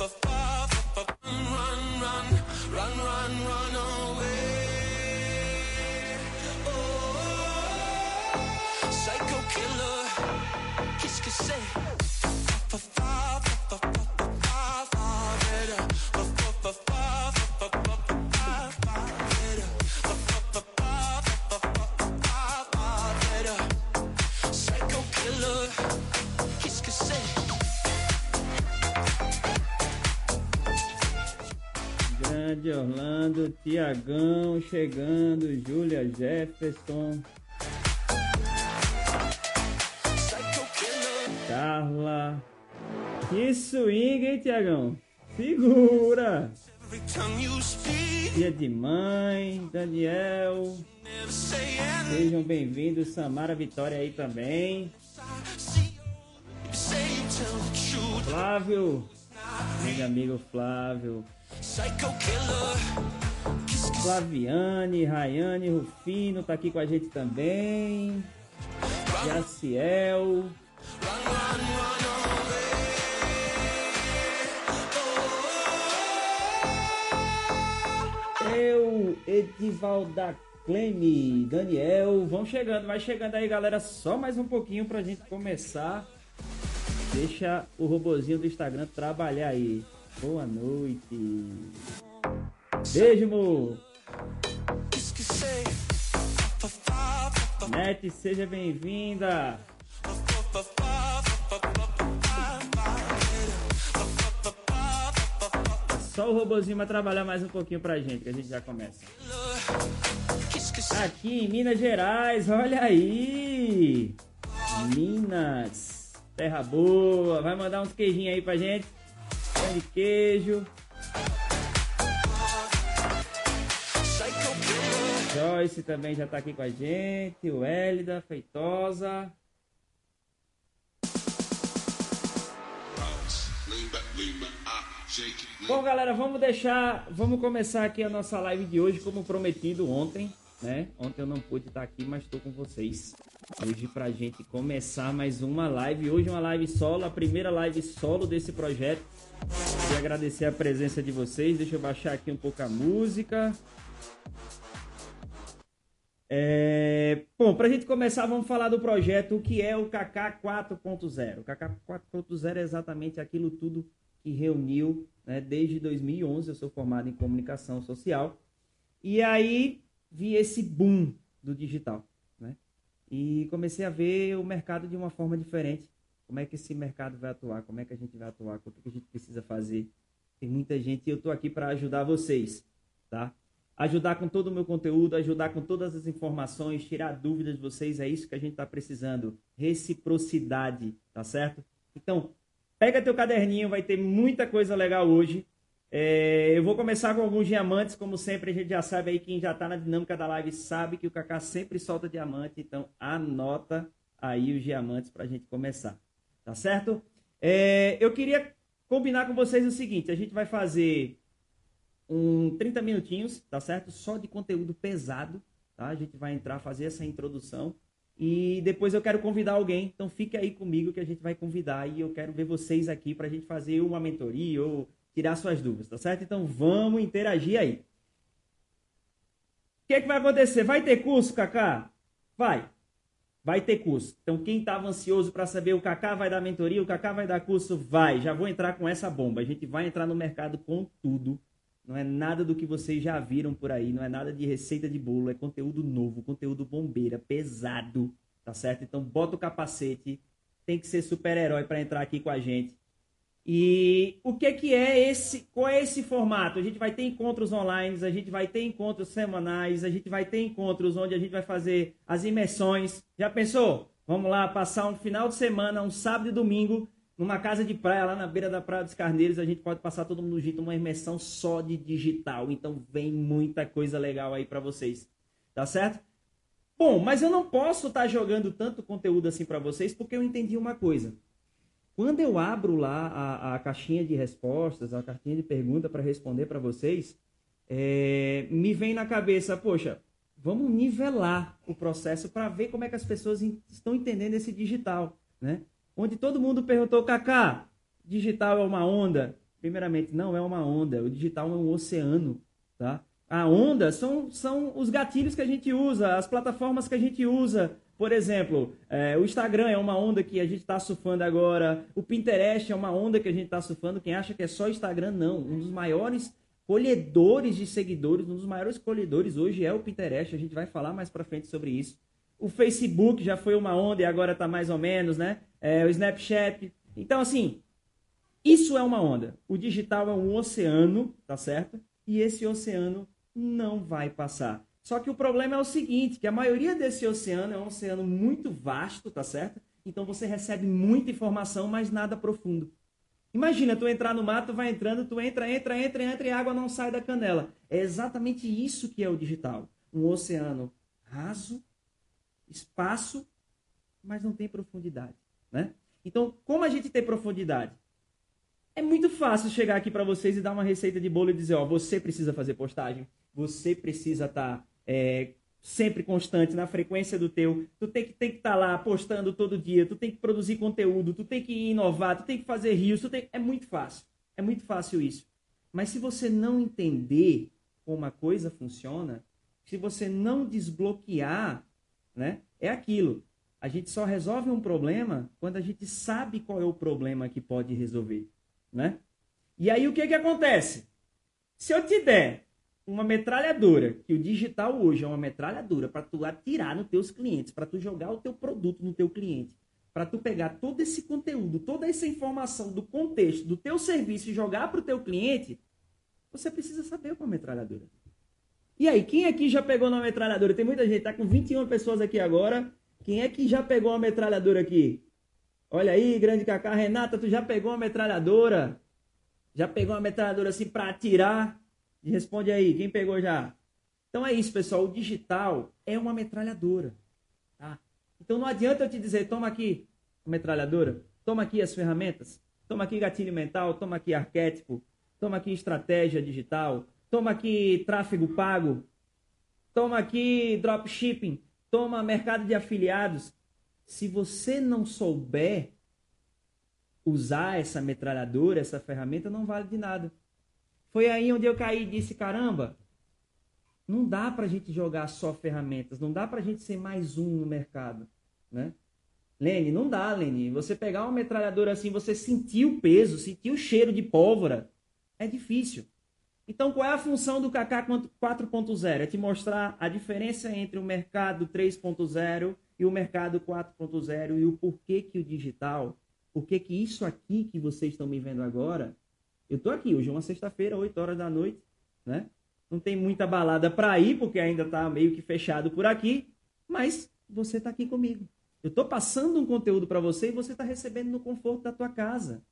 up a Grande Orlando, Tiagão chegando, Júlia Jefferson. Carla. Que swing, hein, Tiagão? Segura! Dia de mãe, Daniel. Sejam bem-vindos, Samara Vitória aí também. Flávio, meu amigo Flávio. Flaviane, Rayane, Rufino tá aqui com a gente também. Jaciel. Eu, Edivalda Cleme, Daniel, vão chegando, vai chegando aí, galera. Só mais um pouquinho pra gente começar. Deixa o robozinho do Instagram trabalhar aí. Boa noite. Beijo, amor. Net, seja bem-vinda. Só o robozinho vai trabalhar mais um pouquinho pra gente, que a gente já começa. Aqui em Minas Gerais, olha aí! Minas, terra boa. Vai mandar uns queijinhos aí pra gente. Pão de queijo. Joyce também já tá aqui com a gente. O Hélida, Feitosa. Bom, galera, vamos deixar, vamos começar aqui a nossa live de hoje, como prometido ontem, né? Ontem eu não pude estar aqui, mas estou com vocês hoje pra gente começar mais uma live. Hoje uma live solo, a primeira live solo desse projeto. Queria agradecer a presença de vocês. Deixa eu baixar aqui um pouco a música. É... Bom, para a gente começar, vamos falar do projeto, o que é o KK 4.0. O KK 4.0 é exatamente aquilo tudo que reuniu né, desde 2011. Eu sou formado em comunicação social. E aí vi esse boom do digital. Né? E comecei a ver o mercado de uma forma diferente. Como é que esse mercado vai atuar? Como é que a gente vai atuar? O que a gente precisa fazer? Tem muita gente e eu estou aqui para ajudar vocês. Tá? ajudar com todo o meu conteúdo, ajudar com todas as informações, tirar dúvidas de vocês, é isso que a gente está precisando. Reciprocidade, tá certo? Então, pega teu caderninho, vai ter muita coisa legal hoje. É, eu vou começar com alguns diamantes, como sempre, a gente já sabe aí, quem já está na dinâmica da live sabe que o Kaká sempre solta diamante, então anota aí os diamantes para a gente começar, tá certo? É, eu queria combinar com vocês o seguinte, a gente vai fazer um 30 minutinhos, tá certo? Só de conteúdo pesado, tá? A gente vai entrar, fazer essa introdução e depois eu quero convidar alguém. Então fique aí comigo que a gente vai convidar e eu quero ver vocês aqui para a gente fazer uma mentoria ou tirar suas dúvidas, tá certo? Então vamos interagir aí. O que, é que vai acontecer? Vai ter curso, Kaká? Vai. Vai ter curso. Então quem estava ansioso para saber o Kaká vai dar mentoria, o Kaká vai dar curso, vai. Já vou entrar com essa bomba. A gente vai entrar no mercado com tudo não é nada do que vocês já viram por aí, não é nada de receita de bolo, é conteúdo novo, conteúdo bombeira, pesado, tá certo? Então bota o capacete, tem que ser super-herói para entrar aqui com a gente. E o que que é esse, qual é esse formato? A gente vai ter encontros online, a gente vai ter encontros semanais, a gente vai ter encontros onde a gente vai fazer as imersões. Já pensou? Vamos lá passar um final de semana, um sábado e domingo numa casa de praia lá na beira da Praia dos Carneiros, a gente pode passar todo mundo junto, uma imersão só de digital. Então vem muita coisa legal aí para vocês. Tá certo? Bom, mas eu não posso estar tá jogando tanto conteúdo assim para vocês porque eu entendi uma coisa. Quando eu abro lá a, a caixinha de respostas, a caixinha de pergunta para responder para vocês, é, me vem na cabeça, poxa, vamos nivelar o processo para ver como é que as pessoas estão entendendo esse digital, né? onde todo mundo perguntou, Kaká, digital é uma onda? primeiramente, não é uma onda. O digital é um oceano, tá? A onda são, são os gatilhos que a gente usa, as plataformas que a gente usa. Por exemplo, é, o Instagram é uma onda que a gente está surfando agora. O Pinterest é uma onda que a gente está surfando. Quem acha que é só Instagram, não. Um dos maiores colhedores de seguidores, um dos maiores colhedores hoje é o Pinterest. A gente vai falar mais para frente sobre isso. O Facebook já foi uma onda e agora está mais ou menos, né? É, o Snapchat. Então, assim, isso é uma onda. O digital é um oceano, tá certo? E esse oceano não vai passar. Só que o problema é o seguinte, que a maioria desse oceano é um oceano muito vasto, tá certo? Então você recebe muita informação, mas nada profundo. Imagina, tu entrar no mato, vai entrando, tu entra, entra, entra, entra e a água não sai da canela. É exatamente isso que é o digital. Um oceano raso, espaço, mas não tem profundidade, né? Então, como a gente tem profundidade? É muito fácil chegar aqui para vocês e dar uma receita de bolo e dizer, ó, você precisa fazer postagem, você precisa estar tá, é, sempre constante na frequência do teu, tu tem que tem que estar tá lá postando todo dia, tu tem que produzir conteúdo, tu tem que inovar, tu tem que fazer rios, tu tem... é muito fácil, é muito fácil isso. Mas se você não entender como a coisa funciona, se você não desbloquear, né, é aquilo. A gente só resolve um problema quando a gente sabe qual é o problema que pode resolver né? E aí o que que acontece? Se eu te der uma metralhadora, que o digital hoje é uma metralhadora para tu atirar nos teus clientes, para tu jogar o teu produto no teu cliente, para tu pegar todo esse conteúdo, toda essa informação do contexto do teu serviço e jogar para o teu cliente, você precisa saber com a metralhadora. E aí, quem aqui já pegou na metralhadora? Tem muita gente, tá com 21 pessoas aqui agora. Quem é que já pegou uma metralhadora aqui? Olha aí, grande Cacá. Renata, tu já pegou uma metralhadora? Já pegou uma metralhadora assim para atirar? E responde aí, quem pegou já? Então é isso, pessoal. O digital é uma metralhadora. Tá? Então não adianta eu te dizer, toma aqui a metralhadora, toma aqui as ferramentas, toma aqui gatilho mental, toma aqui arquétipo, toma aqui estratégia digital, toma aqui tráfego pago, toma aqui dropshipping, toma mercado de afiliados se você não souber usar essa metralhadora, essa ferramenta, não vale de nada. Foi aí onde eu caí e disse: caramba, não dá para a gente jogar só ferramentas, não dá para a gente ser mais um no mercado, né? Lene, não dá, Lene. Você pegar uma metralhadora assim, você sentir o peso, sentir o cheiro de pólvora, é difícil. Então, qual é a função do KK 4.0? É te mostrar a diferença entre o mercado 3.0 e o mercado 4.0 e o porquê que o digital, porquê que isso aqui que vocês estão me vendo agora, eu estou aqui hoje, é uma sexta-feira, 8 horas da noite, né? Não tem muita balada para ir, porque ainda está meio que fechado por aqui, mas você está aqui comigo. Eu estou passando um conteúdo para você e você está recebendo no conforto da tua casa.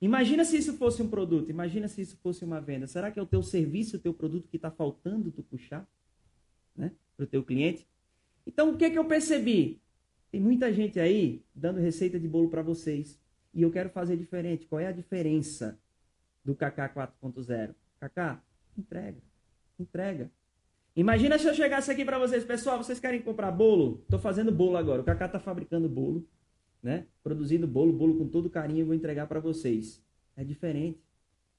Imagina se isso fosse um produto, imagina se isso fosse uma venda. Será que é o teu serviço, o teu produto que está faltando tu puxar né, para o teu cliente? Então, o que, é que eu percebi? Tem muita gente aí dando receita de bolo para vocês. E eu quero fazer diferente. Qual é a diferença do KK 4.0? KK, entrega. Entrega. Imagina se eu chegasse aqui para vocês, pessoal, vocês querem comprar bolo? Estou fazendo bolo agora. O Kaká está fabricando bolo, né? Produzindo bolo, bolo com todo carinho, eu vou entregar para vocês. É diferente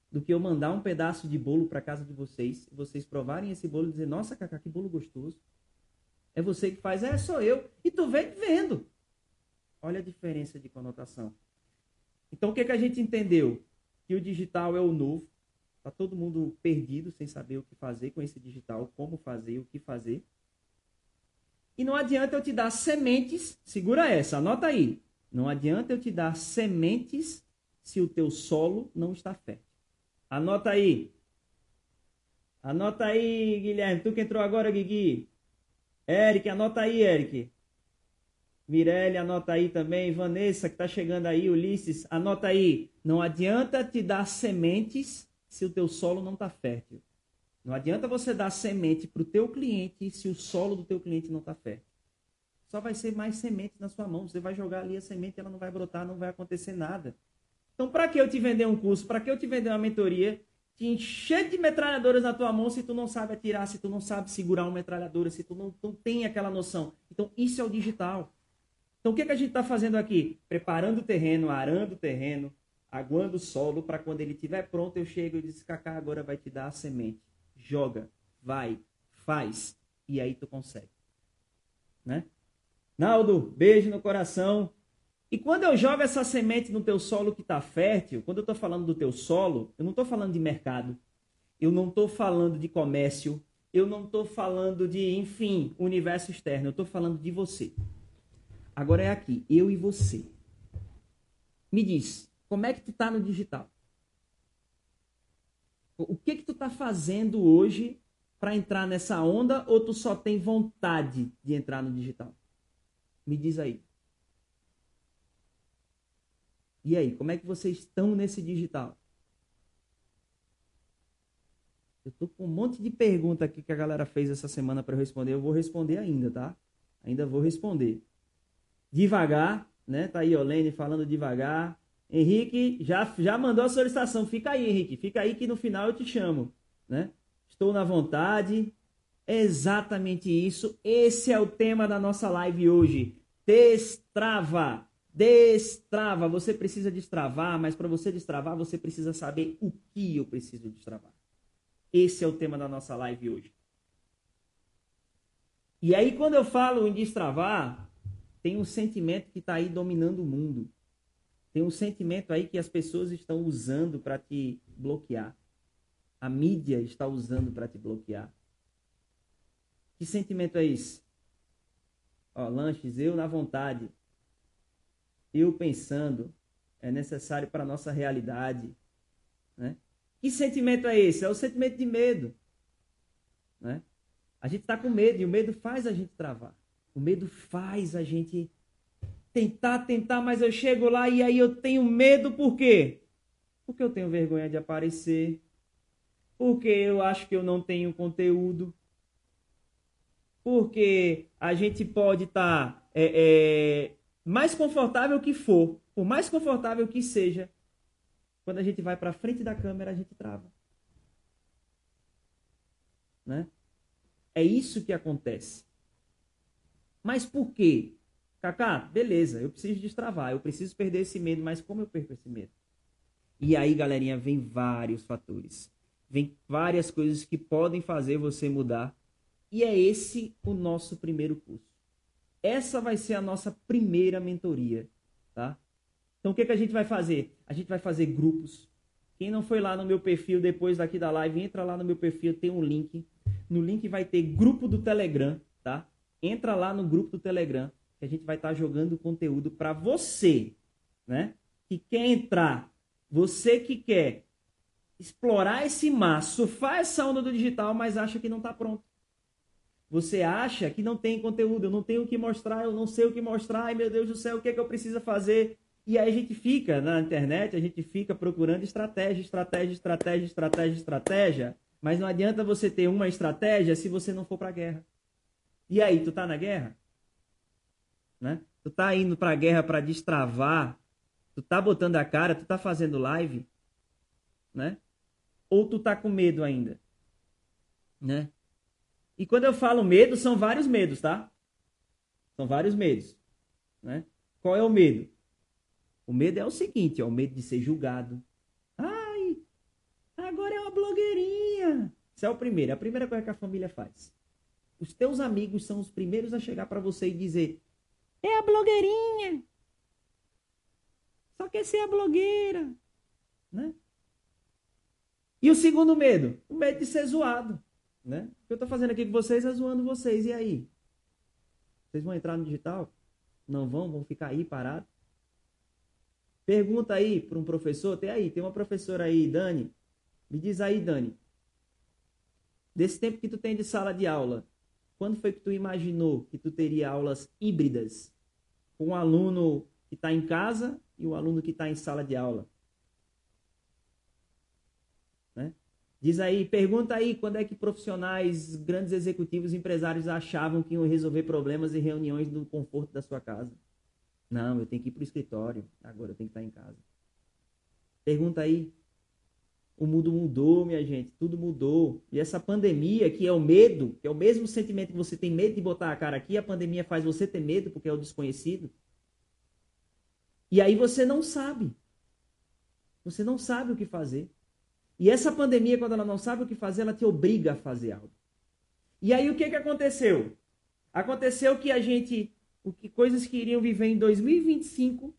do que eu mandar um pedaço de bolo para casa de vocês, vocês provarem esse bolo e dizer: "Nossa, Kaká, que bolo gostoso". É você que faz, é, sou eu. E tu vem vendo. Olha a diferença de conotação. Então o que, que a gente entendeu? Que o digital é o novo. Está todo mundo perdido, sem saber o que fazer com esse digital, como fazer, o que fazer. E não adianta eu te dar sementes, segura essa, anota aí. Não adianta eu te dar sementes se o teu solo não está fértil. Anota aí. Anota aí, Guilherme. Tu que entrou agora, Guigui. Eric, anota aí, Eric. Mirelle, anota aí também. Vanessa, que está chegando aí. Ulisses, anota aí. Não adianta te dar sementes se o teu solo não está fértil. Não adianta você dar semente para o teu cliente se o solo do teu cliente não está fértil. Só vai ser mais sementes na sua mão. Você vai jogar ali a semente, ela não vai brotar, não vai acontecer nada. Então, para que eu te vender um curso? Para que eu te vender uma mentoria? te encher de metralhadoras na tua mão se tu não sabe atirar, se tu não sabe segurar uma metralhadora, se tu não, não tem aquela noção. Então, isso é o digital. Então, o que, é que a gente está fazendo aqui? Preparando o terreno, arando o terreno, aguando o solo para quando ele estiver pronto eu chego e disse, Kaká, agora vai te dar a semente. Joga, vai, faz. E aí tu consegue. Né? Naldo, beijo no coração. E quando eu jogo essa semente no teu solo que está fértil, quando eu estou falando do teu solo, eu não estou falando de mercado, eu não estou falando de comércio, eu não estou falando de, enfim, universo externo, eu estou falando de você. Agora é aqui, eu e você. Me diz, como é que tu está no digital? O que que tu está fazendo hoje para entrar nessa onda ou tu só tem vontade de entrar no digital? Me diz aí. E aí, como é que vocês estão nesse digital? Eu tô com um monte de pergunta aqui que a galera fez essa semana para responder. Eu vou responder ainda, tá? Ainda vou responder. Devagar, né? Tá aí Olene falando devagar. Henrique já, já mandou a solicitação. Fica aí, Henrique. Fica aí que no final eu te chamo, né? Estou na vontade. Exatamente isso. Esse é o tema da nossa live hoje. Destrava. Destrava. Você precisa destravar, mas para você destravar, você precisa saber o que eu preciso destravar. Esse é o tema da nossa live hoje. E aí, quando eu falo em destravar, tem um sentimento que está aí dominando o mundo. Tem um sentimento aí que as pessoas estão usando para te bloquear. A mídia está usando para te bloquear. Que sentimento é esse? Ó, lanches, eu na vontade. Eu pensando. É necessário para a nossa realidade. Né? Que sentimento é esse? É o sentimento de medo. Né? A gente está com medo e o medo faz a gente travar. O medo faz a gente tentar, tentar, mas eu chego lá e aí eu tenho medo por quê? Porque eu tenho vergonha de aparecer. Porque eu acho que eu não tenho conteúdo. Porque a gente pode estar tá, é, é, mais confortável que for, por mais confortável que seja, quando a gente vai para frente da câmera, a gente trava. Né? É isso que acontece. Mas por quê? Kaká, beleza, eu preciso destravar, eu preciso perder esse medo, mas como eu perco esse medo? E aí, galerinha, vem vários fatores. Vem várias coisas que podem fazer você mudar. E é esse o nosso primeiro curso. Essa vai ser a nossa primeira mentoria, tá? Então o que, que a gente vai fazer? A gente vai fazer grupos. Quem não foi lá no meu perfil depois daqui da live, entra lá no meu perfil, tem um link. No link vai ter grupo do Telegram, tá? Entra lá no grupo do Telegram, que a gente vai estar tá jogando conteúdo para você, né? Que quer entrar, você que quer explorar esse mar, surfar essa onda do digital, mas acha que não está pronto. Você acha que não tem conteúdo, eu não tenho o que mostrar, eu não sei o que mostrar, ai meu Deus do céu, o que é que eu preciso fazer? E aí a gente fica na internet, a gente fica procurando estratégia, estratégia, estratégia, estratégia, estratégia. Mas não adianta você ter uma estratégia se você não for para a guerra. E aí, tu tá na guerra? Né? Tu tá indo para a guerra para destravar? Tu tá botando a cara? Tu tá fazendo live? Né? Ou tu tá com medo ainda? Né? E quando eu falo medo, são vários medos, tá? São vários medos, né? Qual é o medo? O medo é o seguinte, ó, o medo de ser julgado. Ai, agora é uma blogueirinha. Isso é o primeiro, é a primeira coisa que a família faz. Os teus amigos são os primeiros a chegar para você e dizer: "É a blogueirinha". Só quer ser a blogueira, né? E o segundo medo, o medo de ser zoado, né? O que eu estou fazendo aqui com vocês é zoando vocês. E aí? Vocês vão entrar no digital? Não vão? Vão ficar aí parados? Pergunta aí para um professor, tem aí, tem uma professora aí, Dani. Me diz aí, Dani. Desse tempo que tu tem de sala de aula, quando foi que tu imaginou que tu teria aulas híbridas com um aluno que está em casa e o um aluno que está em sala de aula? Né? Diz aí, pergunta aí quando é que profissionais, grandes executivos, empresários achavam que iam resolver problemas e reuniões no conforto da sua casa. Não, eu tenho que ir para o escritório. Agora eu tenho que estar em casa. Pergunta aí. O mundo mudou, minha gente. Tudo mudou. E essa pandemia, que é o medo, que é o mesmo sentimento que você tem medo de botar a cara aqui, a pandemia faz você ter medo porque é o desconhecido. E aí você não sabe. Você não sabe o que fazer. E essa pandemia, quando ela não sabe o que fazer, ela te obriga a fazer algo. E aí o que, que aconteceu? Aconteceu que a gente, o que coisas que iriam viver em 2025,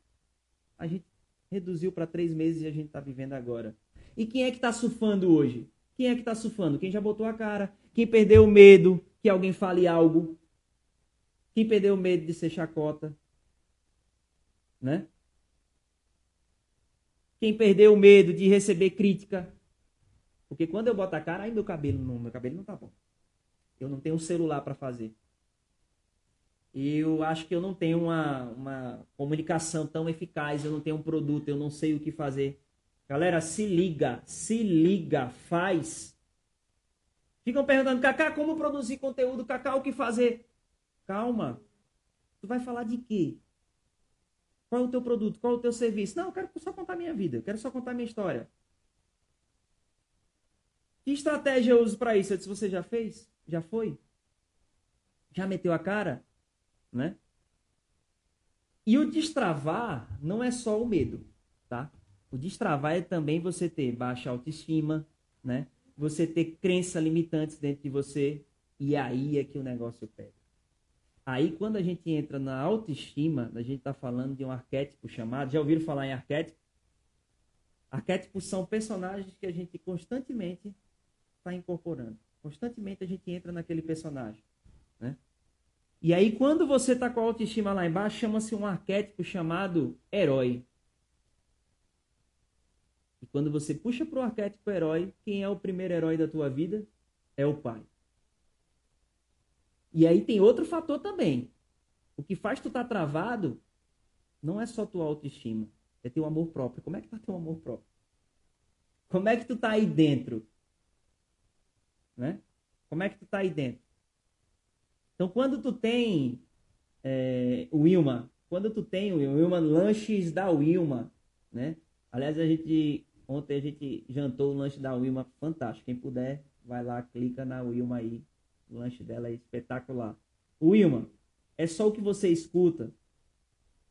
a gente reduziu para três meses e a gente está vivendo agora. E quem é que está surfando hoje? Quem é que está surfando? Quem já botou a cara? Quem perdeu o medo que alguém fale algo? Quem perdeu o medo de ser chacota? Né? Quem perdeu o medo de receber crítica? Porque quando eu boto a cara, aí meu cabelo não, meu cabelo não tá bom. Eu não tenho um celular para fazer. Eu acho que eu não tenho uma, uma comunicação tão eficaz, eu não tenho um produto, eu não sei o que fazer. Galera, se liga, se liga, faz. Ficam perguntando, Cacá, como produzir conteúdo? Cacá, o que fazer? Calma. Tu vai falar de quê? Qual é o teu produto? Qual é o teu serviço? Não, eu quero só contar minha vida, eu quero só contar minha história. Que estratégia eu uso para isso? Eu disse, você já fez? Já foi? Já meteu a cara? Né? E o destravar não é só o medo, tá? O destravar é também você ter baixa autoestima, né? Você ter crença limitantes dentro de você e aí é que o negócio pega. Aí quando a gente entra na autoestima, a gente está falando de um arquétipo chamado, já ouviram falar em arquétipo? Arquétipos são personagens que a gente constantemente está incorporando. Constantemente a gente entra naquele personagem. Né? E aí, quando você está com a autoestima lá embaixo, chama-se um arquétipo chamado herói. E quando você puxa para o arquétipo herói, quem é o primeiro herói da tua vida? É o pai. E aí tem outro fator também. O que faz tu estar tá travado não é só tua autoestima, é teu amor próprio. Como é que tá teu amor próprio? Como é que tu tá aí dentro? Né? Como é que tu tá aí dentro? Então, quando tu tem é, o Wilma, quando tu tem o Wilma, lanches da Wilma, né? Aliás, a gente ontem a gente jantou o lanche da Wilma, fantástico. Quem puder, vai lá, clica na Wilma aí. O lanche dela é espetacular. Wilma, é só o que você escuta.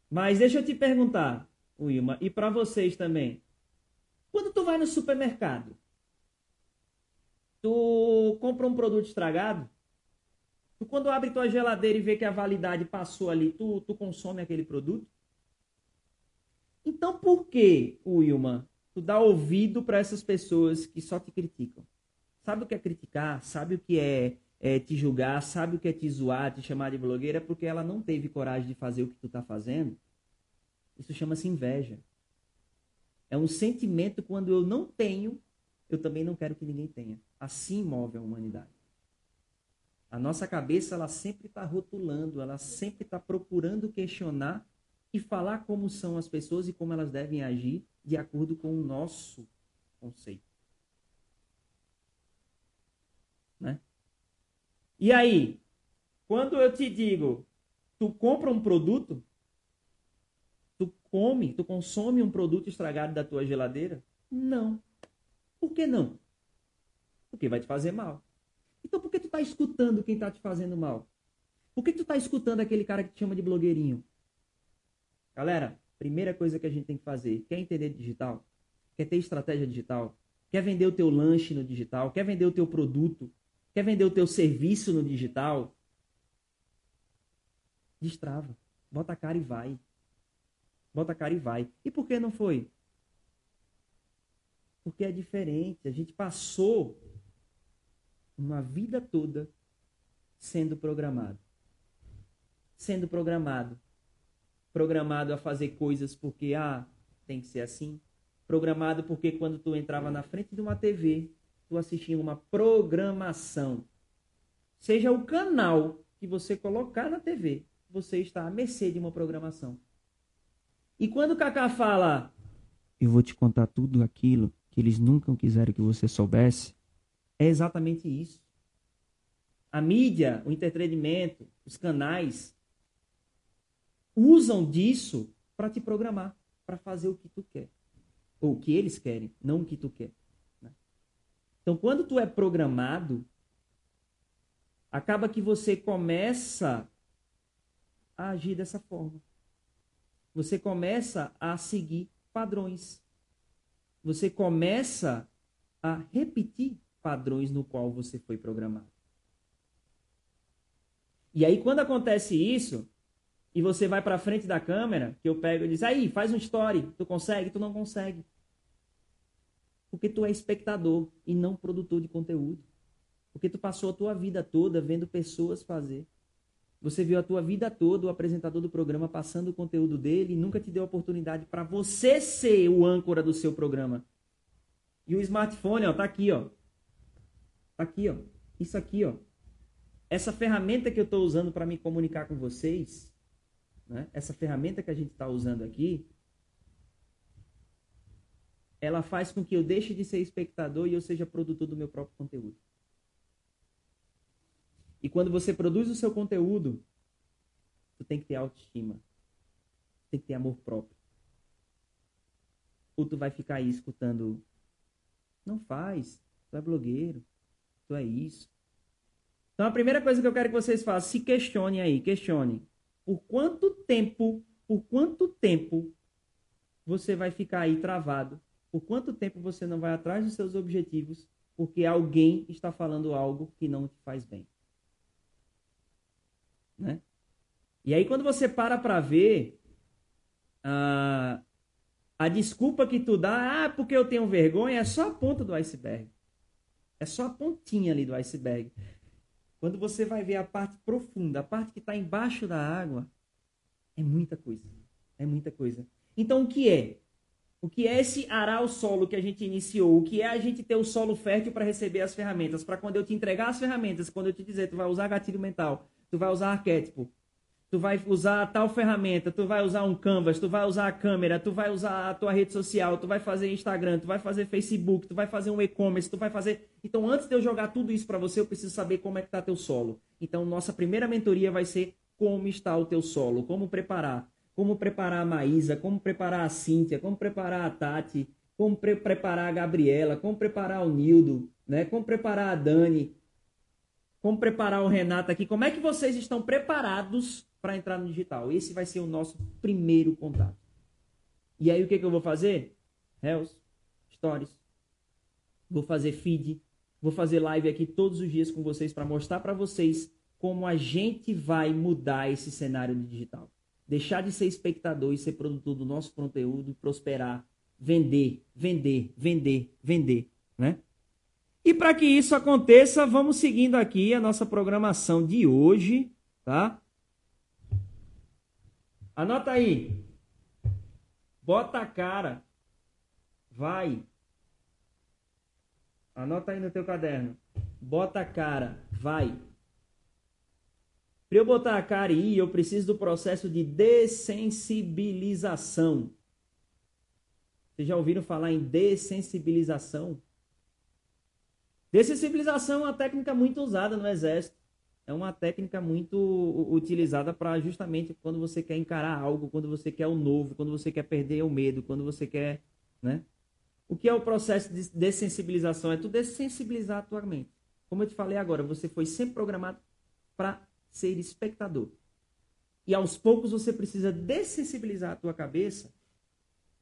Mas deixa eu te perguntar, Wilma, e para vocês também. Quando tu vai no supermercado, Tu compra um produto estragado, tu quando abre tua geladeira e vê que a validade passou ali, tu, tu consome aquele produto? Então por que, Wilma, tu dá ouvido para essas pessoas que só te criticam? Sabe o que é criticar? Sabe o que é, é, te julgar? Sabe o que é te zoar, te chamar de blogueira? Porque ela não teve coragem de fazer o que tu tá fazendo. Isso chama-se inveja. É um sentimento quando eu não tenho eu também não quero que ninguém tenha. Assim move a humanidade. A nossa cabeça, ela sempre está rotulando, ela sempre está procurando questionar e falar como são as pessoas e como elas devem agir de acordo com o nosso conceito. Né? E aí, quando eu te digo, tu compra um produto, tu come, tu consome um produto estragado da tua geladeira? Não. Por que não? Porque vai te fazer mal. Então por que tu está escutando quem está te fazendo mal? Por que tu está escutando aquele cara que te chama de blogueirinho? Galera, primeira coisa que a gente tem que fazer, quer entender digital? Quer ter estratégia digital? Quer vender o teu lanche no digital? Quer vender o teu produto? Quer vender o teu serviço no digital? Destrava. Bota a cara e vai. Bota a cara e vai. E por que não foi? Porque é diferente. A gente passou uma vida toda sendo programado. Sendo programado. Programado a fazer coisas porque, ah, tem que ser assim. Programado porque quando tu entrava na frente de uma TV, tu assistia uma programação. Seja o canal que você colocar na TV, você está à mercê de uma programação. E quando o Kaká fala, eu vou te contar tudo aquilo que eles nunca quiseram que você soubesse, é exatamente isso. A mídia, o entretenimento, os canais usam disso para te programar, para fazer o que tu quer. Ou o que eles querem, não o que tu quer. Né? Então, quando tu é programado, acaba que você começa a agir dessa forma. Você começa a seguir padrões. você começa a repetir padrões no qual você foi programado. E aí quando acontece isso, e você vai para frente da câmera, que eu pego e diz: "Aí, faz um story, tu consegue, tu não consegue". Porque tu é espectador e não produtor de conteúdo. Porque tu passou a tua vida toda vendo pessoas fazer. Você viu a tua vida toda o apresentador do programa passando o conteúdo dele e nunca te deu a oportunidade para você ser o âncora do seu programa. E o smartphone, ó, tá aqui, ó. Tá aqui, ó. Isso aqui, ó. Essa ferramenta que eu estou usando para me comunicar com vocês, né? Essa ferramenta que a gente está usando aqui, ela faz com que eu deixe de ser espectador e eu seja produtor do meu próprio conteúdo. E quando você produz o seu conteúdo, tu tem que ter autoestima. Tem que ter amor próprio. Ou tu vai ficar aí escutando, não faz, tu é blogueiro, tu é isso. Então a primeira coisa que eu quero que vocês façam, se questionem aí, questione. Por quanto tempo, por quanto tempo você vai ficar aí travado? Por quanto tempo você não vai atrás dos seus objetivos porque alguém está falando algo que não te faz bem? Né? E aí quando você para para ver a, a desculpa que tu dá, ah, porque eu tenho vergonha, é só a ponta do iceberg. É só a pontinha ali do iceberg. Quando você vai ver a parte profunda, a parte que está embaixo da água, é muita coisa. É muita coisa. Então, o que é? O que é esse arar o solo que a gente iniciou? O que é a gente ter o solo fértil para receber as ferramentas? Para quando eu te entregar as ferramentas, quando eu te dizer, tu vai usar gatilho mental, tu vai usar arquétipo, tu vai usar tal ferramenta, tu vai usar um canvas, tu vai usar a câmera, tu vai usar a tua rede social, tu vai fazer Instagram, tu vai fazer Facebook, tu vai fazer um e-commerce, tu vai fazer. Então, antes de eu jogar tudo isso para você, eu preciso saber como é que tá teu solo. Então, nossa primeira mentoria vai ser como está o teu solo, como preparar, como preparar a Maísa, como preparar a Cíntia, como preparar a Tati, como pre preparar a Gabriela, como preparar o Nildo, né? Como preparar a Dani, como preparar o Renato aqui. Como é que vocês estão preparados para entrar no digital. Esse vai ser o nosso primeiro contato. E aí o que, que eu vou fazer? Reels, stories. Vou fazer feed. Vou fazer live aqui todos os dias com vocês para mostrar para vocês como a gente vai mudar esse cenário de digital. Deixar de ser espectador e ser produtor do nosso conteúdo, prosperar, vender, vender, vender, vender, né? E para que isso aconteça, vamos seguindo aqui a nossa programação de hoje, tá? Anota aí. Bota a cara. Vai. Anota aí no teu caderno. Bota a cara. Vai. Para eu botar a cara e ir, eu preciso do processo de dessensibilização. Vocês já ouviram falar em dessensibilização? Dessensibilização é uma técnica muito usada no exército é uma técnica muito utilizada para justamente quando você quer encarar algo, quando você quer o novo, quando você quer perder o medo, quando você quer, né? O que é o processo de dessensibilização? É tu dessensibilizar a tua mente. Como eu te falei agora, você foi sempre programado para ser espectador. E aos poucos você precisa dessensibilizar a tua cabeça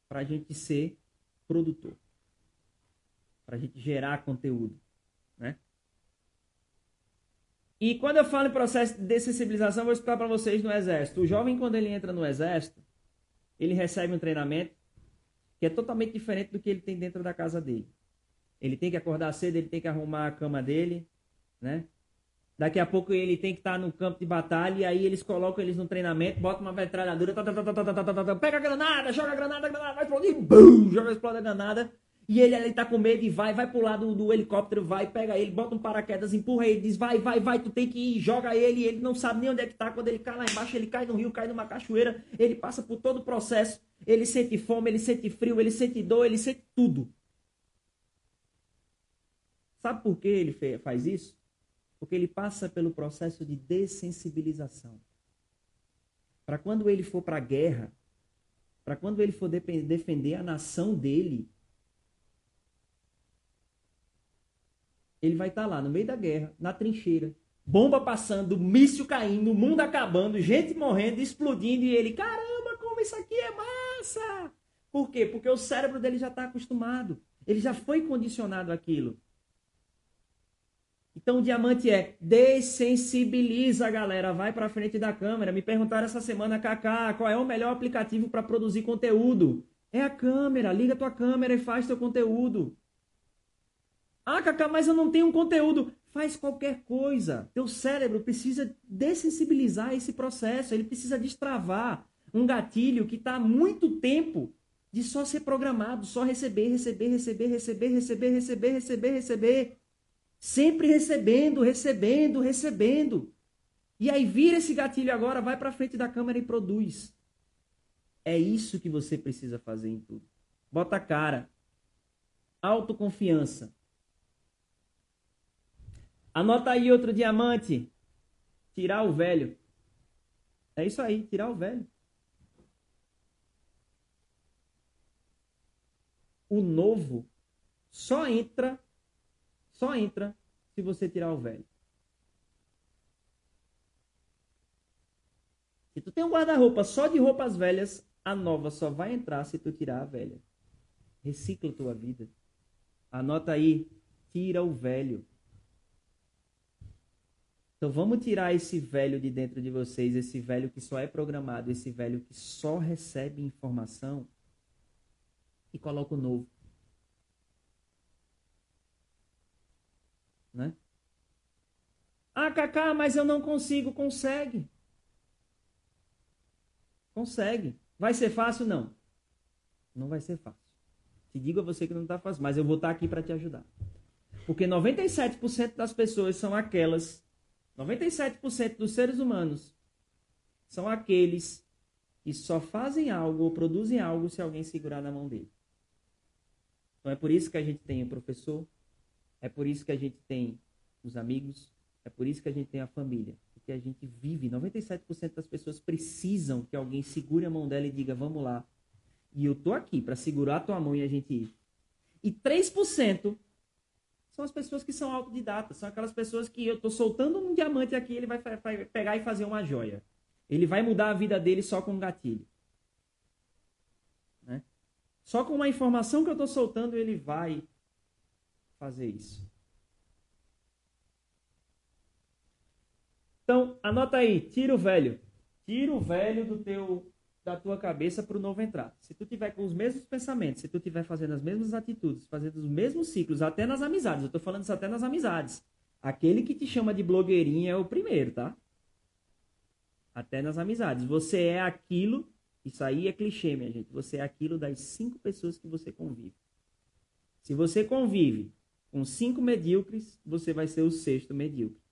para a gente ser produtor. Para a gente gerar conteúdo. Né? E quando eu falo em processo de dessensibilização, vou explicar para vocês no exército. O jovem, quando ele entra no exército, ele recebe um treinamento que é totalmente diferente do que ele tem dentro da casa dele. Ele tem que acordar cedo, ele tem que arrumar a cama dele, né? Daqui a pouco ele tem que estar no campo de batalha e aí eles colocam eles no treinamento, botam uma metralhadora, tá, tá, tá, pega a granada, joga a granada, a granada vai explodir, bum, joga explode a granada. E ele, ele tá com medo e vai, vai pro lado do helicóptero, vai, pega ele, bota um paraquedas, empurra ele, diz, vai, vai, vai, tu tem que ir, joga ele, ele não sabe nem onde é que tá. Quando ele cai lá embaixo, ele cai no rio, cai numa cachoeira, ele passa por todo o processo, ele sente fome, ele sente frio, ele sente dor, ele sente tudo. Sabe por que ele faz isso? Porque ele passa pelo processo de dessensibilização. Para quando ele for para a guerra, para quando ele for defender a nação dele, ele vai estar tá lá no meio da guerra, na trincheira, bomba passando, míssil caindo, mundo acabando, gente morrendo, explodindo e ele, caramba, como isso aqui é massa! Por quê? Porque o cérebro dele já está acostumado. Ele já foi condicionado àquilo. Então o diamante é dessensibiliza a galera, vai para frente da câmera. Me perguntaram essa semana, Kaká, qual é o melhor aplicativo para produzir conteúdo? É a câmera, liga tua câmera e faz teu conteúdo. Ah, Kaká, mas eu não tenho um conteúdo. Faz qualquer coisa. Teu cérebro precisa dessensibilizar esse processo, ele precisa destravar um gatilho que está há muito tempo de só ser programado, só receber, receber, receber, receber, receber, receber, receber, receber. Sempre recebendo, recebendo, recebendo. E aí vira esse gatilho agora, vai para frente da câmera e produz. É isso que você precisa fazer em tudo. Bota a cara. Autoconfiança. Anota aí outro diamante. Tirar o velho. É isso aí, tirar o velho. O novo só entra só entra se você tirar o velho. Se tu tem um guarda-roupa só de roupas velhas, a nova só vai entrar se tu tirar a velha. Recicla tua vida. Anota aí, tira o velho. Então vamos tirar esse velho de dentro de vocês, esse velho que só é programado, esse velho que só recebe informação e coloca o novo. Né? Ah, Cacá, mas eu não consigo. Consegue. Consegue. Vai ser fácil? Não. Não vai ser fácil. Te digo a você que não está fácil, mas eu vou estar tá aqui para te ajudar. Porque 97% das pessoas são aquelas, 97% dos seres humanos são aqueles que só fazem algo ou produzem algo se alguém segurar na mão dele. Então é por isso que a gente tem o professor, é por isso que a gente tem os amigos, é por isso que a gente tem a família. Porque a gente vive, 97% das pessoas precisam que alguém segure a mão dela e diga, vamos lá. E eu tô aqui para segurar a tua mão e a gente ir. E 3% são as pessoas que são autodidatas, são aquelas pessoas que eu tô soltando um diamante aqui, ele vai, vai pegar e fazer uma joia. Ele vai mudar a vida dele só com um gatilho. Né? Só com uma informação que eu estou soltando, ele vai fazer isso. Então, anota aí, tira o velho. Tira o velho do teu da tua cabeça para o novo entrar. Se tu tiver com os mesmos pensamentos, se tu tiver fazendo as mesmas atitudes, fazendo os mesmos ciclos, até nas amizades, eu estou falando isso até nas amizades. Aquele que te chama de blogueirinha é o primeiro, tá? Até nas amizades. Você é aquilo, isso aí é clichê, minha gente. Você é aquilo das cinco pessoas que você convive. Se você convive com cinco medíocres, você vai ser o sexto medíocre.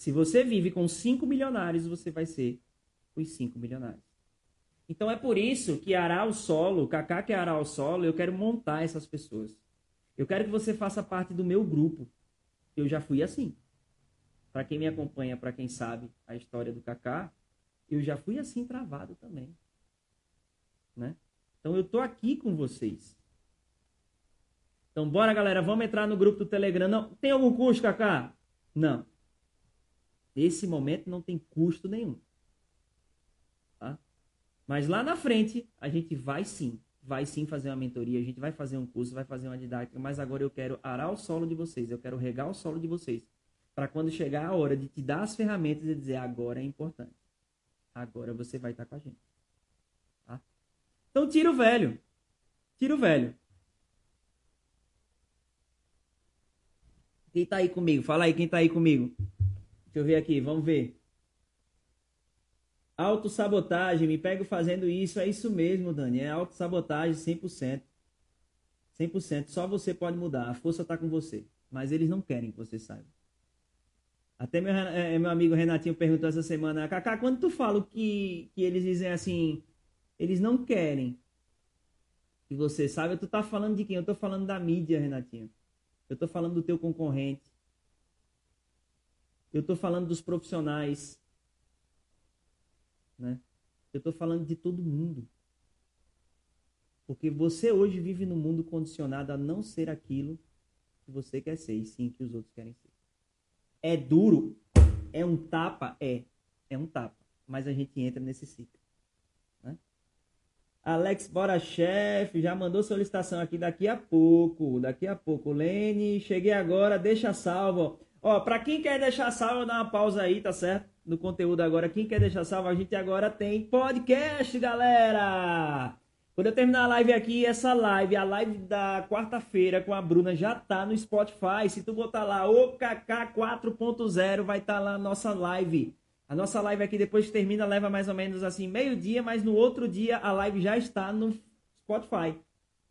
Se você vive com cinco milionários, você vai ser os cinco milionários. Então é por isso que arar o solo, Kaká que arar o solo, eu quero montar essas pessoas. Eu quero que você faça parte do meu grupo. Eu já fui assim. Para quem me acompanha, para quem sabe a história do Kaká, eu já fui assim travado também. Né? Então eu tô aqui com vocês. Então, bora, galera, vamos entrar no grupo do Telegram. Não, tem algum custo, Kaká? Não. Nesse momento não tem custo nenhum. Tá? Mas lá na frente, a gente vai sim. Vai sim fazer uma mentoria, a gente vai fazer um curso, vai fazer uma didática, mas agora eu quero arar o solo de vocês, eu quero regar o solo de vocês. Para quando chegar a hora de te dar as ferramentas e dizer agora é importante. Agora você vai estar com a gente. Tá? Então tira o velho. Tira o velho. Quem tá aí comigo? Fala aí, quem tá aí comigo? Deixa eu ver aqui, vamos ver. Autossabotagem, me pego fazendo isso, é isso mesmo, Dani. É autossabotagem 100%. 100%. Só você pode mudar. A força tá com você. Mas eles não querem que você saiba. Até meu, é, meu amigo Renatinho perguntou essa semana, Kaká, quando tu fala que, que eles dizem assim, eles não querem que você saiba, tu tá falando de quem? Eu tô falando da mídia, Renatinho. Eu estou falando do teu concorrente. Eu estou falando dos profissionais. Né? Eu estou falando de todo mundo. Porque você hoje vive num mundo condicionado a não ser aquilo que você quer ser, e sim que os outros querem ser. É duro? É um tapa? É. É um tapa. Mas a gente entra nesse ciclo. Né? Alex Bora Chefe já mandou solicitação aqui daqui a pouco. Daqui a pouco. Lene, cheguei agora, deixa salvo. Ó, pra quem quer deixar salvo, dá uma pausa aí, tá certo? No conteúdo agora. Quem quer deixar salvo, a gente agora tem podcast, galera! Quando eu terminar a live aqui, essa live, a live da quarta-feira com a Bruna já tá no Spotify. Se tu botar lá o KK 4.0, vai estar tá lá a nossa live. A nossa live aqui depois que termina leva mais ou menos assim meio-dia, mas no outro dia a live já está no Spotify,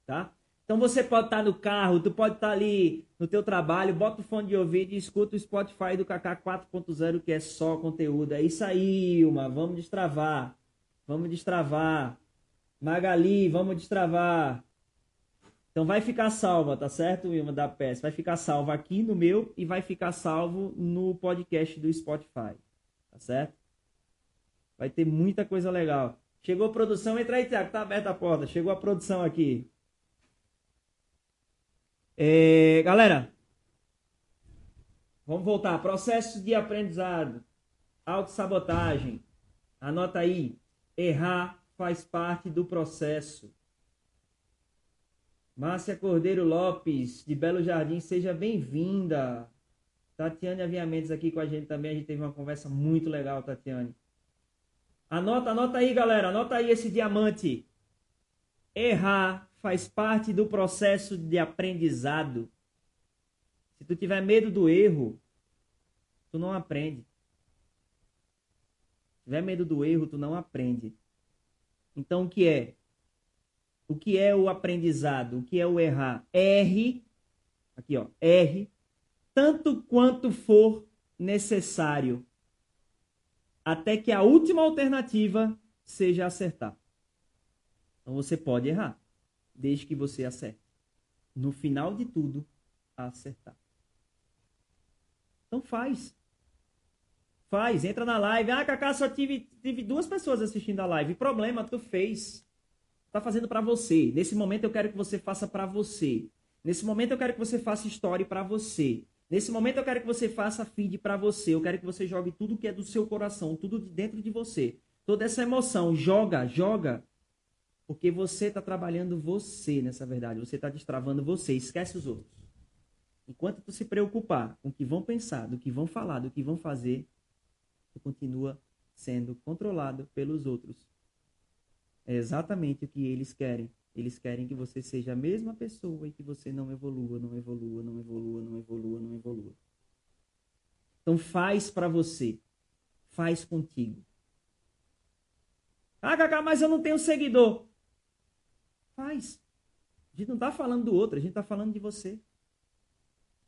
tá? Então você pode estar tá no carro, tu pode estar tá ali no teu trabalho, bota o fone de ouvido e escuta o Spotify do KK 4.0 que é só conteúdo. É isso aí, Ilma, vamos destravar. Vamos destravar. Magali, vamos destravar. Então vai ficar salva, tá certo, Ilma da PES? Vai ficar salva aqui no meu e vai ficar salvo no podcast do Spotify. Tá certo? Vai ter muita coisa legal. Chegou a produção, entra aí, Tiago, tá aberta a porta. Chegou a produção aqui. É, galera, vamos voltar. Processo de aprendizado, autossabotagem. Anota aí. Errar faz parte do processo. Márcia Cordeiro Lopes, de Belo Jardim, seja bem-vinda. Tatiane Aviamentos aqui com a gente também. A gente teve uma conversa muito legal, Tatiane. Anota, anota aí, galera. Anota aí esse diamante. Errar faz parte do processo de aprendizado. Se tu tiver medo do erro, tu não aprende. Se tiver medo do erro, tu não aprende. Então, o que é? O que é o aprendizado? O que é o errar? R, aqui ó, R tanto quanto for necessário, até que a última alternativa seja acertar. Então você pode errar, desde que você acerte. No final de tudo, acertar. Então faz. Faz, entra na live. Ah, Cacá, só tive, tive duas pessoas assistindo a live. Problema, tu fez. Tá fazendo para você. Nesse momento eu quero que você faça para você. Nesse momento eu quero que você faça história para você. Nesse momento eu quero que você faça feed para você. Eu quero que você jogue tudo que é do seu coração, tudo de dentro de você. Toda essa emoção, joga, joga. Porque você está trabalhando você nessa verdade. Você está destravando você. Esquece os outros. Enquanto tu se preocupar com o que vão pensar, do que vão falar, do que vão fazer, tu continua sendo controlado pelos outros. É exatamente o que eles querem. Eles querem que você seja a mesma pessoa e que você não evolua, não evolua, não evolua, não evolua, não evolua. Então faz para você. Faz contigo. Ah, Cacá, mas eu não tenho seguidor. Faz. A gente não está falando do outro, a gente está falando de você.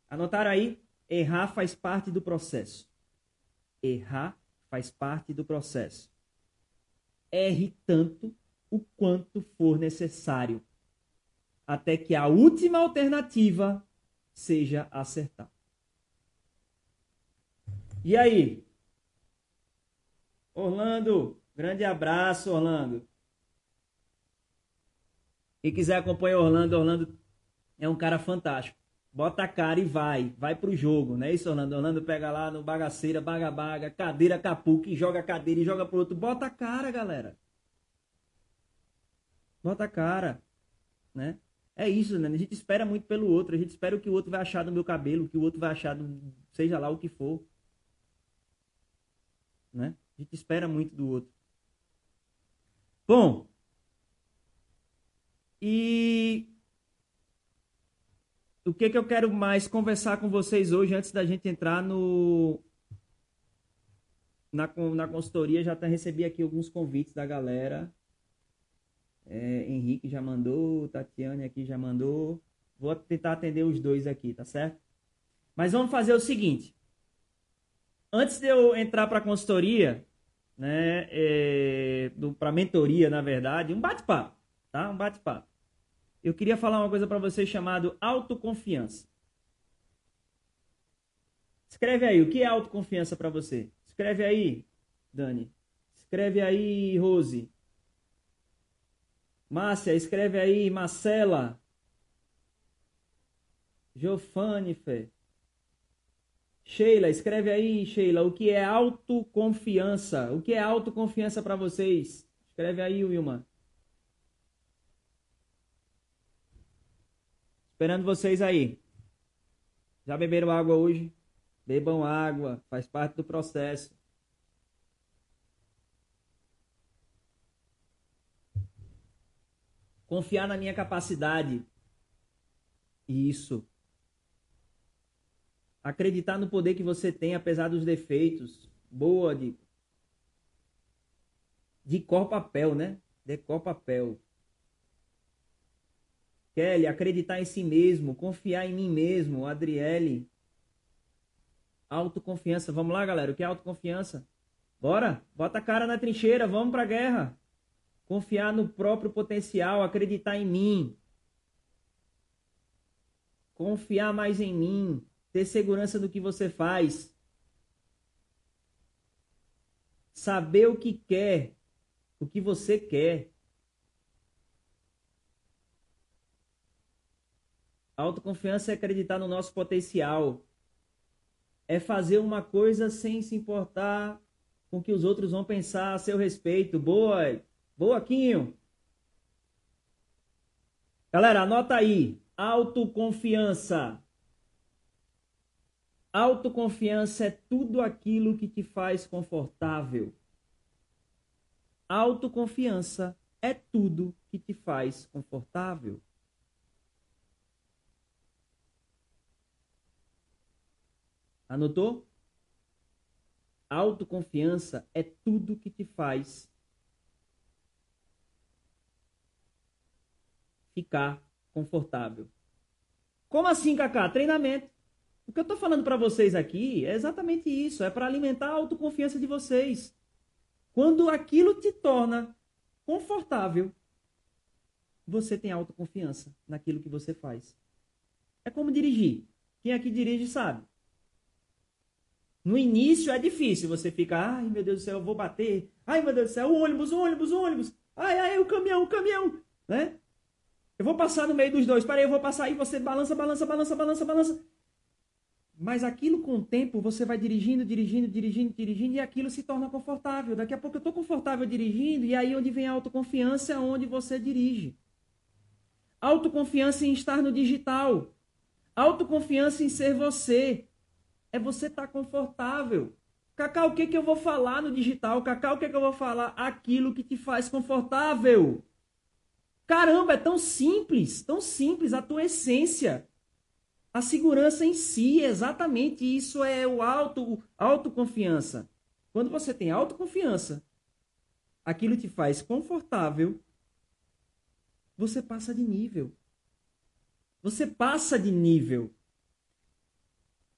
Anotaram aí? Errar faz parte do processo. Errar faz parte do processo. Erre tanto o quanto for necessário, até que a última alternativa seja acertar. E aí? Orlando, grande abraço, Orlando. Quem quiser acompanhar Orlando, Orlando é um cara fantástico. Bota a cara e vai, vai pro jogo, não é isso, Orlando? Orlando pega lá no bagaceira, baga-baga, cadeira capuque, joga cadeira e joga pro outro. Bota a cara, galera. Bota a cara, né? É isso, né? A gente espera muito pelo outro, a gente espera o que o outro vai achar do meu cabelo, o que o outro vai achar do seja lá o que for. Né? A gente espera muito do outro. Bom, e o que, que eu quero mais conversar com vocês hoje, antes da gente entrar no. Na, na consultoria, já até recebi aqui alguns convites da galera é, Henrique já mandou, Tatiane aqui já mandou. Vou tentar atender os dois aqui, tá certo? Mas vamos fazer o seguinte. Antes de eu entrar para a consultoria, né, é, para mentoria, na verdade, um bate-papo, tá? Um bate-papo. Eu queria falar uma coisa para vocês chamado autoconfiança. Escreve aí, o que é autoconfiança para você? Escreve aí, Dani. Escreve aí, Rose. Márcia, escreve aí, Marcela. Jofanifer. Sheila, escreve aí, Sheila, o que é autoconfiança? O que é autoconfiança para vocês? Escreve aí, Wilma. Esperando vocês aí. Já beberam água hoje? Bebam água, faz parte do processo. Confiar na minha capacidade. Isso. Acreditar no poder que você tem, apesar dos defeitos. Boa, de, de cor papel, né? De cor papel. Kelly, acreditar em si mesmo, confiar em mim mesmo. Adriele, autoconfiança. Vamos lá, galera. O que é autoconfiança? Bora, bota a cara na trincheira, vamos pra guerra. Confiar no próprio potencial, acreditar em mim. Confiar mais em mim, ter segurança do que você faz. Saber o que quer, o que você quer. Autoconfiança é acreditar no nosso potencial. É fazer uma coisa sem se importar com o que os outros vão pensar a seu respeito. Boa, boa, Quinho. Galera, anota aí. Autoconfiança. Autoconfiança é tudo aquilo que te faz confortável. Autoconfiança é tudo que te faz confortável. Anotou? Autoconfiança é tudo que te faz ficar confortável. Como assim, Kaká? Treinamento. O que eu estou falando para vocês aqui é exatamente isso. É para alimentar a autoconfiança de vocês. Quando aquilo te torna confortável, você tem autoconfiança naquilo que você faz. É como dirigir. Quem aqui dirige sabe. No início é difícil, você fica, ai meu Deus do céu, eu vou bater. Ai meu Deus do céu, o ônibus, o ônibus, o ônibus. Ai, ai, o caminhão, o caminhão, né? Eu vou passar no meio dos dois. Peraí, eu vou passar aí, você balança, balança, balança, balança, balança. Mas aquilo com o tempo, você vai dirigindo, dirigindo, dirigindo, dirigindo, e aquilo se torna confortável. Daqui a pouco eu estou confortável dirigindo, e aí onde vem a autoconfiança é onde você dirige. Autoconfiança em estar no digital. Autoconfiança em ser você é você estar tá confortável. Cacau, o que, que eu vou falar no digital? Cacau, o que, que eu vou falar? Aquilo que te faz confortável. Caramba, é tão simples, tão simples a tua essência. A segurança em si, exatamente isso é o auto, autoconfiança. Quando você tem autoconfiança, aquilo te faz confortável, você passa de nível. Você passa de nível.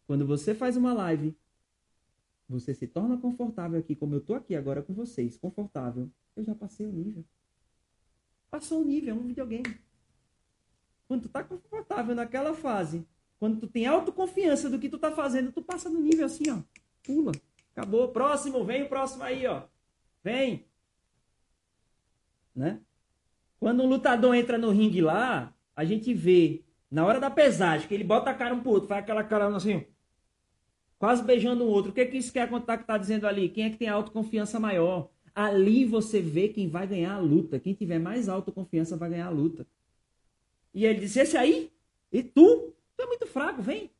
Quando você faz uma live, você se torna confortável aqui, como eu tô aqui agora com vocês, confortável. Eu já passei o nível. Passou o nível, é um videogame. Quando tu tá confortável naquela fase, quando tu tem autoconfiança do que tu tá fazendo, tu passa no nível assim, ó. Pula. Acabou. Próximo, vem o próximo aí, ó. Vem. Né? Quando um lutador entra no ringue lá, a gente vê, na hora da pesagem, que ele bota a cara um pro outro, faz aquela cara assim, quase beijando um outro. O que, que isso quer contar que está dizendo ali? Quem é que tem autoconfiança maior? Ali você vê quem vai ganhar a luta. Quem tiver mais autoconfiança vai ganhar a luta. E ele disse: Esse aí? E tu? Tu é muito fraco, vem.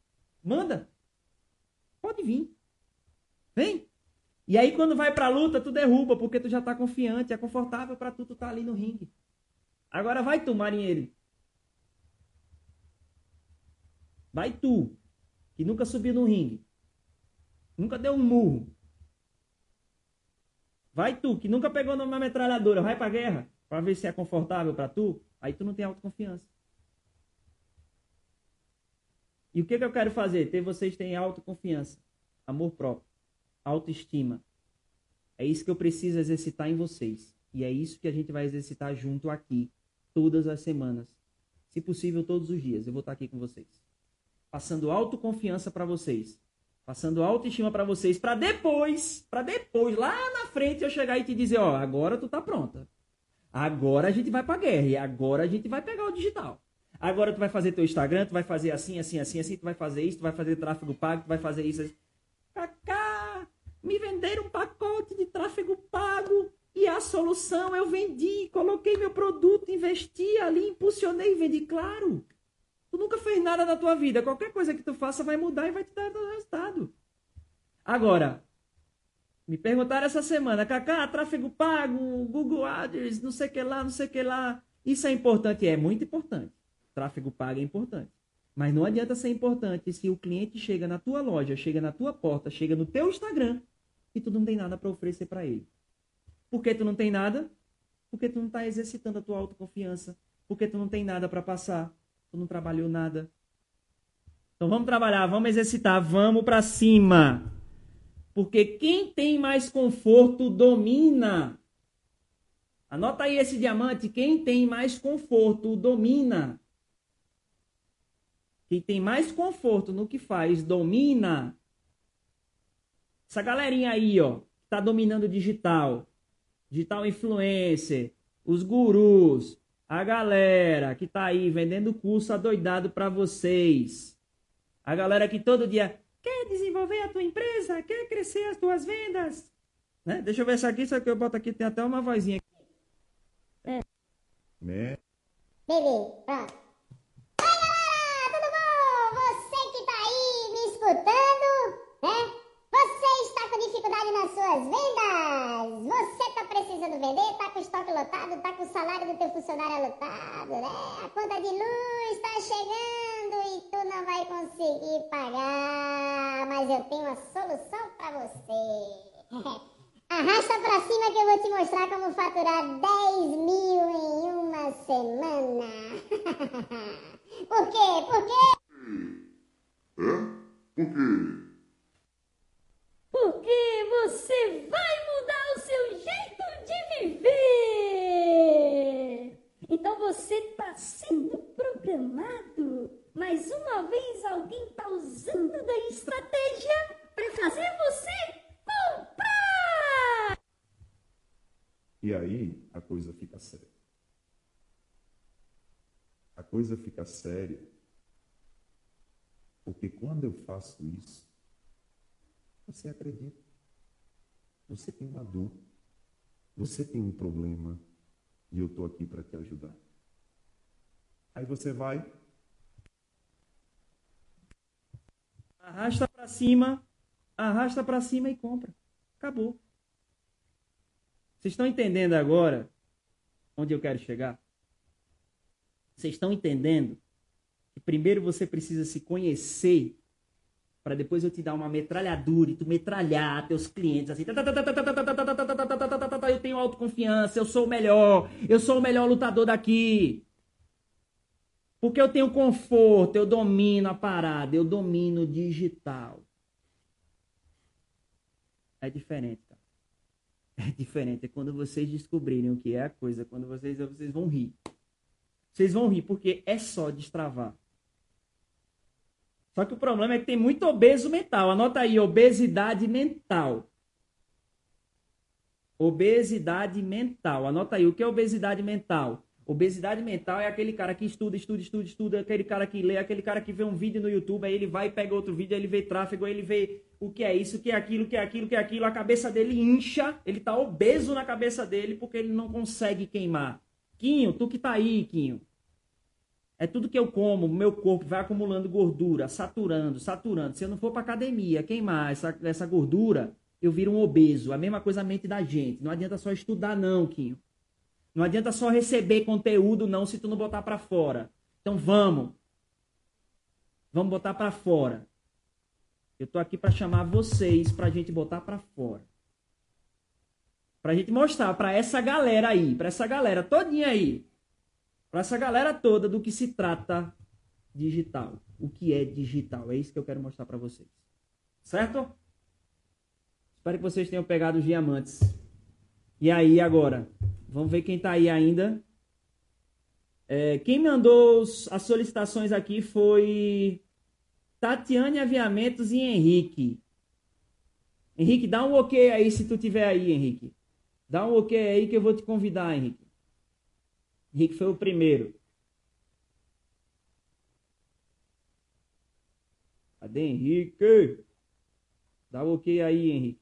Manda. Pode vir. Vem. E aí quando vai pra luta, tu derruba, porque tu já tá confiante, é confortável para tu, tu tá ali no ringue. Agora vai tu, marinheiro. Vai tu, que nunca subiu no ringue. Nunca deu um murro. Vai tu, que nunca pegou numa metralhadora, vai pra guerra, pra ver se é confortável para tu. Aí tu não tem autoconfiança. E o que, que eu quero fazer? Ter vocês têm autoconfiança, amor próprio, autoestima. É isso que eu preciso exercitar em vocês. E é isso que a gente vai exercitar junto aqui, todas as semanas. Se possível, todos os dias. Eu vou estar aqui com vocês. Passando autoconfiança para vocês passando autoestima para vocês, para depois, para depois, lá na frente eu chegar e te dizer, ó, agora tu tá pronta. Agora a gente vai pra guerra e agora a gente vai pegar o digital. Agora tu vai fazer teu Instagram, tu vai fazer assim, assim, assim, assim, tu vai fazer isso, tu vai fazer tráfego pago, tu vai fazer isso. Cacá, me venderam um pacote de tráfego pago e a solução eu vendi, coloquei meu produto, investi ali, impulsionei e vendi. Claro, tu nunca nada na tua vida. Qualquer coisa que tu faça vai mudar e vai te dar resultado. Agora, me perguntaram essa semana, Kaká, tráfego pago, Google Ads, não sei o que lá, não sei o que lá. Isso é importante? É muito importante. Tráfego pago é importante. Mas não adianta ser importante se o cliente chega na tua loja, chega na tua porta, chega no teu Instagram e tu não tem nada para oferecer para ele. Por que tu não tem nada? Porque tu não está exercitando a tua autoconfiança. Porque tu não tem nada para passar. Tu não trabalhou nada. Então vamos trabalhar, vamos exercitar, vamos para cima. Porque quem tem mais conforto domina. Anota aí esse diamante, quem tem mais conforto domina. Quem tem mais conforto no que faz domina. Essa galerinha aí, ó, tá dominando o digital digital influencer, os gurus, a galera que tá aí vendendo curso adoidado para vocês. A galera que todo dia quer desenvolver a tua empresa, quer crescer as tuas vendas. Né? Deixa eu ver se aqui, só que eu boto aqui, tem até uma vozinha. É. Né? Bebê, pronto. Oi galera, tudo bom? Você que tá aí me escutando, né? Dificuldade nas suas vendas? Você está precisando vender? Está com o estoque lotado? Está com o salário do teu funcionário lotado, né? A conta de luz está chegando e tu não vai conseguir pagar. Mas eu tenho uma solução para você. Arrasta para cima que eu vou te mostrar como faturar 10 mil em uma semana. Por quê? Por quê? Hã? Por quê? porque você vai mudar o seu jeito de viver. Então você está sendo programado. Mais uma vez alguém está usando da estratégia para fazer você comprar. E aí a coisa fica séria. A coisa fica séria porque quando eu faço isso, você acredita. Você tem uma dor. Você tem um problema. E eu estou aqui para te ajudar. Aí você vai. Arrasta para cima. Arrasta para cima e compra. Acabou. Vocês estão entendendo agora onde eu quero chegar? Vocês estão entendendo que primeiro você precisa se conhecer para depois eu te dar uma metralhadura e tu metralhar teus clientes assim. Eu tenho autoconfiança, eu sou o melhor, eu sou o melhor lutador daqui. Porque eu tenho conforto, eu domino a parada, eu domino o digital. É diferente, tá? É diferente. É quando vocês descobrirem o que é a coisa, quando vocês, vocês vão rir. Vocês vão rir, porque é só destravar. Só que o problema é que tem muito obeso mental. Anota aí, obesidade mental. Obesidade mental. Anota aí, o que é obesidade mental? Obesidade mental é aquele cara que estuda, estuda, estuda, estuda, aquele cara que lê, aquele cara que vê um vídeo no YouTube, aí ele vai e pega outro vídeo, aí ele vê tráfego, aí ele vê o que é isso, o que é aquilo, o que é aquilo, o que é aquilo, a cabeça dele incha, ele tá obeso na cabeça dele porque ele não consegue queimar. Quinho, tu que tá aí, Quinho. É tudo que eu como, meu corpo vai acumulando gordura, saturando, saturando. Se eu não for para academia queimar essa, essa gordura, eu viro um obeso. A mesma coisa a mente da gente. Não adianta só estudar, não, Quinho. Não adianta só receber conteúdo, não, se tu não botar para fora. Então vamos. Vamos botar para fora. Eu tô aqui para chamar vocês para a gente botar para fora. Para a gente mostrar para essa galera aí, para essa galera todinha aí, para essa galera toda do que se trata digital. O que é digital? É isso que eu quero mostrar para vocês. Certo? Espero que vocês tenham pegado os diamantes. E aí, agora? Vamos ver quem está aí ainda. É, quem mandou as solicitações aqui foi Tatiane Aviamentos e Henrique. Henrique, dá um ok aí se tu tiver aí, Henrique. Dá um ok aí que eu vou te convidar, Henrique. Henrique foi o primeiro. Cadê Henrique? Dá o ok aí, Henrique.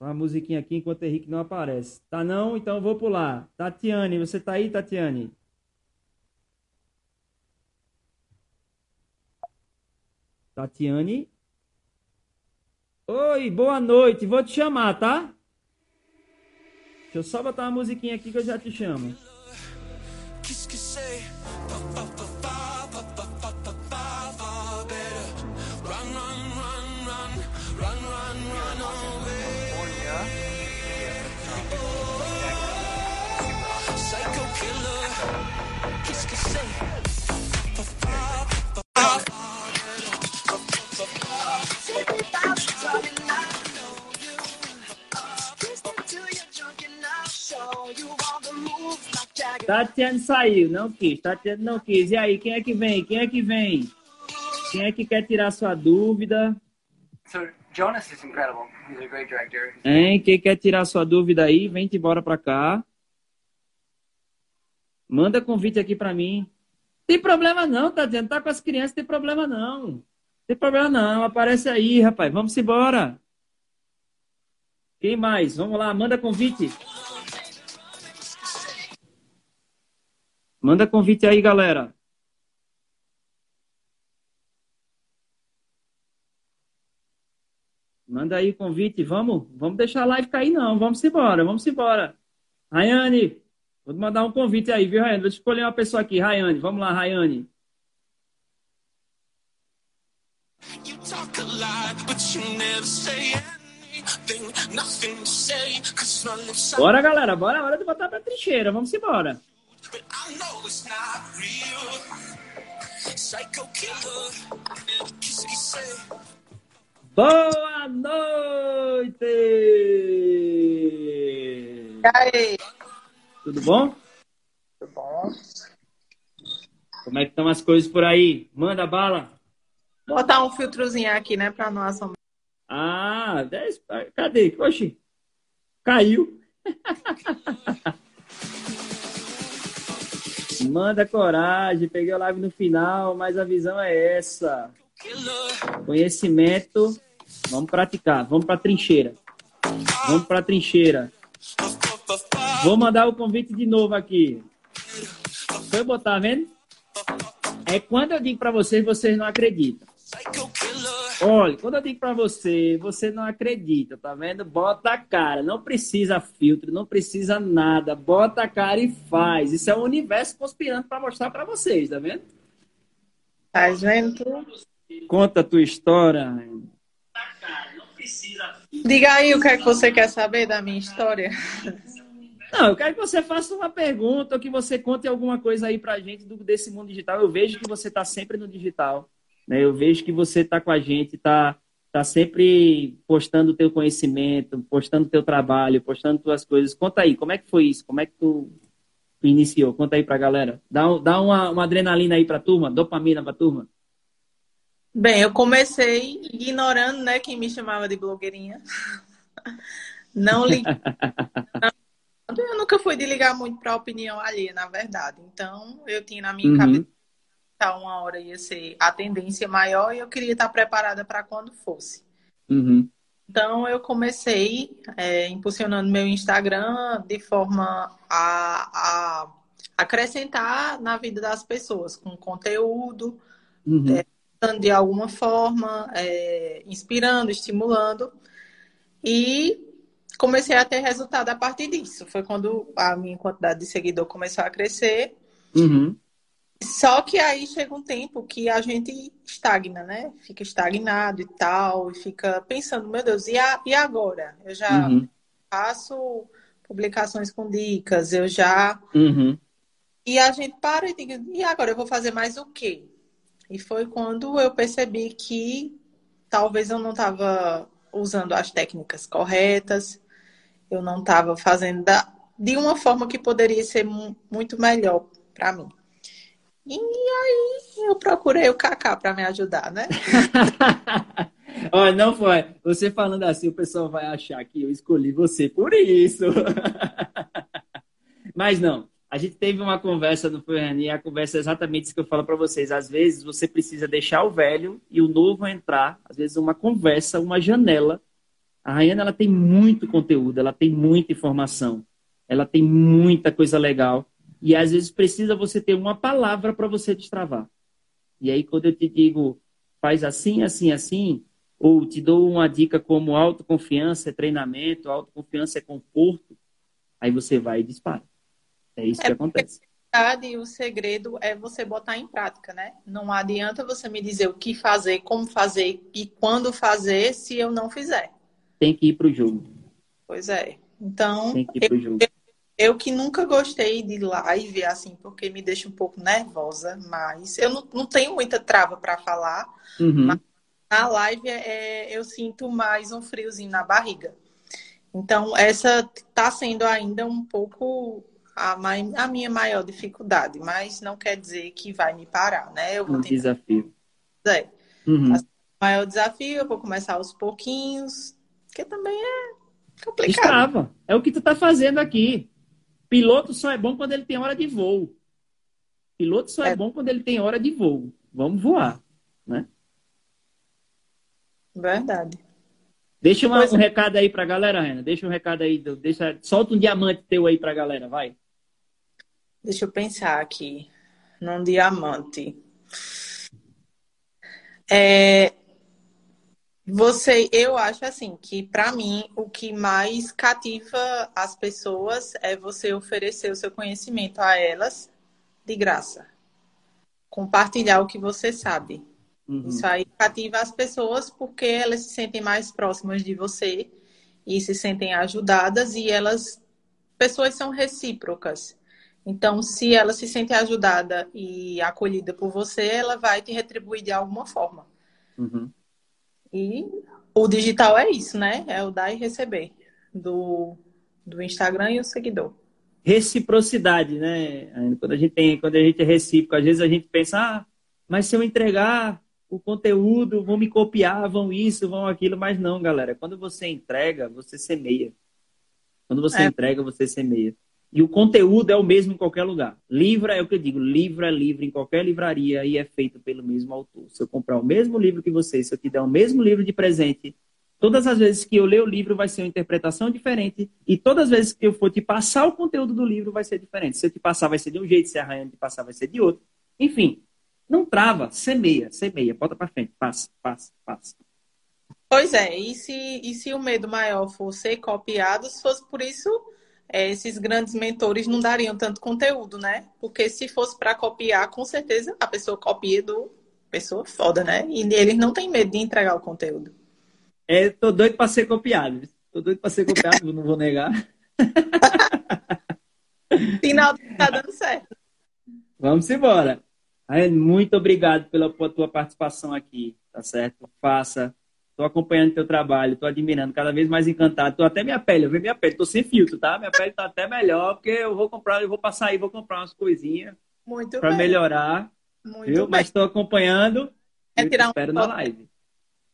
Uma musiquinha aqui enquanto Henrique não aparece. Tá não? Então vou pular. Tatiane, você tá aí, Tatiane? Tatiane? Oi, boa noite. Vou te chamar, tá? Deixa eu só botar uma musiquinha aqui que eu já te chamo. Tatiana saiu, não quis. Tatiana não quis. E aí, quem é que vem? Quem é que vem? Quem é que quer tirar sua dúvida? So Jonas is incredible. He's a great director. Hein? Quem quer tirar sua dúvida aí, vem embora pra cá. Manda convite aqui pra mim. Tem problema não, Tatiana. Tá com as crianças, tem problema não. Tem problema não. Aparece aí, rapaz. Vamos embora. Quem mais? Vamos lá, manda convite. Manda convite aí, galera. Manda aí convite, vamos, vamos deixar a live cair não, vamos embora, vamos embora. Rayane, vou mandar um convite aí, viu, Rayane? Vou escolher uma pessoa aqui, Rayane, vamos lá, Rayane. Bora, galera, bora, hora de botar pra trincheira, vamos embora. But I know it's not real. Psycho killer. Boa noite! E aí? Tudo bom? Tudo bom. Como é que estão as coisas por aí? Manda bala. Botar um filtrozinho aqui, né, pra não assombrar. Ah, cadê? Oxi, caiu. Manda coragem, peguei o live no final, mas a visão é essa. Conhecimento, vamos praticar, vamos para trincheira. Vamos para trincheira. Vou mandar o convite de novo aqui. Foi botar, vendo? É quando eu digo para vocês, vocês não acreditam. Olha, quando eu digo para você, você não acredita, tá vendo? Bota a cara, não precisa filtro, não precisa nada, bota a cara e faz. Isso é o universo conspirando para mostrar para vocês, tá vendo? Tá vendo? Conta a tua história. Diga aí o que é que você quer saber da minha história. Não, eu quero que você faça uma pergunta ou que você conte alguma coisa aí pra gente do, desse mundo digital. Eu vejo que você está sempre no digital. Né? Eu vejo que você está com a gente, está tá sempre postando o teu conhecimento, postando o teu trabalho, postando tuas coisas. Conta aí, como é que foi isso? Como é que tu, iniciou? Conta aí para a galera. Dá, dá uma, uma adrenalina aí para a turma, dopamina para a turma. Bem, eu comecei ignorando, né, quem me chamava de blogueirinha. Não li. eu nunca fui de ligar muito para a opinião alheia, na verdade. Então, eu tinha na minha uhum. cabeça uma hora ia ser a tendência maior e eu queria estar preparada para quando fosse. Uhum. Então eu comecei é, impulsionando meu Instagram de forma a, a, acrescentar na vida das pessoas, com conteúdo, uhum. é, de alguma forma, é, inspirando, estimulando. E comecei a ter resultado a partir disso. Foi quando a minha quantidade de seguidor começou a crescer. Uhum. Só que aí chega um tempo que a gente estagna, né? Fica estagnado e tal, e fica pensando, meu Deus, e, a, e agora? Eu já uhum. faço publicações com dicas, eu já. Uhum. E a gente para e diz, e agora eu vou fazer mais o quê? E foi quando eu percebi que talvez eu não estava usando as técnicas corretas, eu não estava fazendo da, de uma forma que poderia ser muito melhor para mim. E aí eu procurei o Kaká para me ajudar, né? Olha, não foi. Você falando assim, o pessoal vai achar que eu escolhi você por isso. Mas não. A gente teve uma conversa no Ferrani a conversa é exatamente isso que eu falo para vocês. Às vezes você precisa deixar o velho e o novo entrar. Às vezes uma conversa, uma janela A Rayana ela tem muito conteúdo, ela tem muita informação, ela tem muita coisa legal. E às vezes precisa você ter uma palavra para você destravar. E aí, quando eu te digo, faz assim, assim, assim, ou te dou uma dica como autoconfiança é treinamento, autoconfiança é conforto, aí você vai e dispara. É isso é que acontece. E o segredo é você botar em prática, né? Não adianta você me dizer o que fazer, como fazer e quando fazer se eu não fizer. Tem que ir para o jogo. Pois é. Então, Tem que ir pro jogo. Eu, eu que nunca gostei de live, assim, porque me deixa um pouco nervosa, mas eu não, não tenho muita trava para falar. Uhum. Mas na live é, eu sinto mais um friozinho na barriga. Então, essa está sendo ainda um pouco a, a, minha maior dificuldade, mas não quer dizer que vai me parar, né? Eu vou um tentar... desafio. É. Uhum. O maior desafio, eu vou começar aos pouquinhos, que também é complicado. Estava. É o que tu está fazendo aqui. Piloto só é bom quando ele tem hora de voo. Piloto só é, é bom quando ele tem hora de voo. Vamos voar, né? Verdade. Deixa uma, um é. recado aí pra galera, Rena. Deixa um recado aí. Deixa, solta um diamante teu aí pra galera, vai. Deixa eu pensar aqui. Num diamante. É, você, eu acho assim que para mim o que mais cativa as pessoas é você oferecer o seu conhecimento a elas de graça. Compartilhar o que você sabe. Uhum. Isso aí cativa as pessoas porque elas se sentem mais próximas de você e se sentem ajudadas e elas pessoas são recíprocas. Então, se ela se sente ajudada e acolhida por você, ela vai te retribuir de alguma forma. Uhum. E o digital é isso, né? É o dar e receber do, do Instagram e o seguidor. Reciprocidade, né? Quando a gente tem, quando a gente é recíproco, às vezes a gente pensa, ah, mas se eu entregar o conteúdo, vão me copiar, vão isso, vão aquilo, mas não, galera. Quando você entrega, você semeia. Quando você é. entrega, você semeia. E o conteúdo é o mesmo em qualquer lugar. Livro é o que eu digo, livro é livro em qualquer livraria e é feito pelo mesmo autor. Se eu comprar o mesmo livro que você, se eu te der o mesmo livro de presente, todas as vezes que eu ler o livro vai ser uma interpretação diferente e todas as vezes que eu for te passar o conteúdo do livro vai ser diferente. Se eu te passar vai ser de um jeito, se a Rayane te passar vai ser de outro. Enfim, não trava, semeia, semeia, bota para frente, passa, passa, passa. Pois é, e se, e se o medo maior for ser copiado, se fosse por isso é, esses grandes mentores não dariam tanto conteúdo, né? Porque se fosse para copiar, com certeza a pessoa copia do pessoa foda, né? E eles não têm medo de entregar o conteúdo. É, tô doido para ser copiado. Tô doido para ser copiado, não vou negar. Final tá dando certo. Vamos embora. Muito obrigado pela tua participação aqui, tá certo? Faça Estou acompanhando teu trabalho, estou admirando, cada vez mais encantado. Estou até minha pele, eu vi minha pele, estou sem filtro, tá? Minha pele está até melhor, porque eu vou comprar, eu vou passar aí, vou comprar umas coisinhas para melhorar. Muito viu? Bem. Mas estou acompanhando. É tirar espero um na live.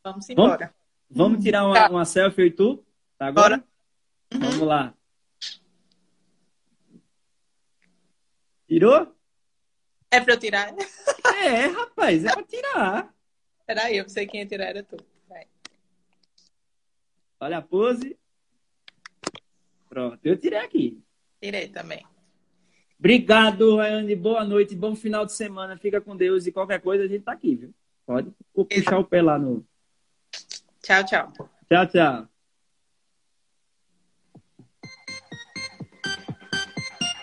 Vamos embora. Vamos, vamos tirar uma, tá. uma selfie e tu? Tá agora? Uhum. Vamos lá. Tirou? É para eu tirar? É, rapaz, é para tirar. Peraí, eu sei quem ia tirar, era tu. Olha a pose. Pronto, eu tirei aqui. Tirei também. Obrigado, Rayane. Boa noite, bom final de semana. Fica com Deus e qualquer coisa a gente tá aqui, viu? Pode puxar o pé lá no. Tchau, tchau. Tchau, tchau.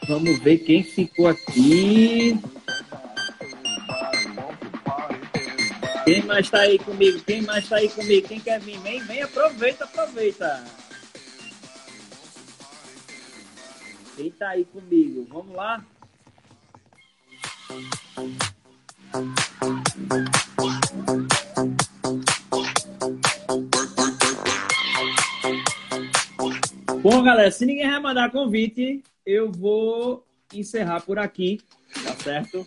Vamos ver quem ficou aqui. Quem mais está aí comigo? Quem mais está aí comigo? Quem quer vir? Vem, vem, aproveita, aproveita. Quem está aí comigo? Vamos lá? Bom, galera, se ninguém vai mandar convite, eu vou encerrar por aqui, tá certo?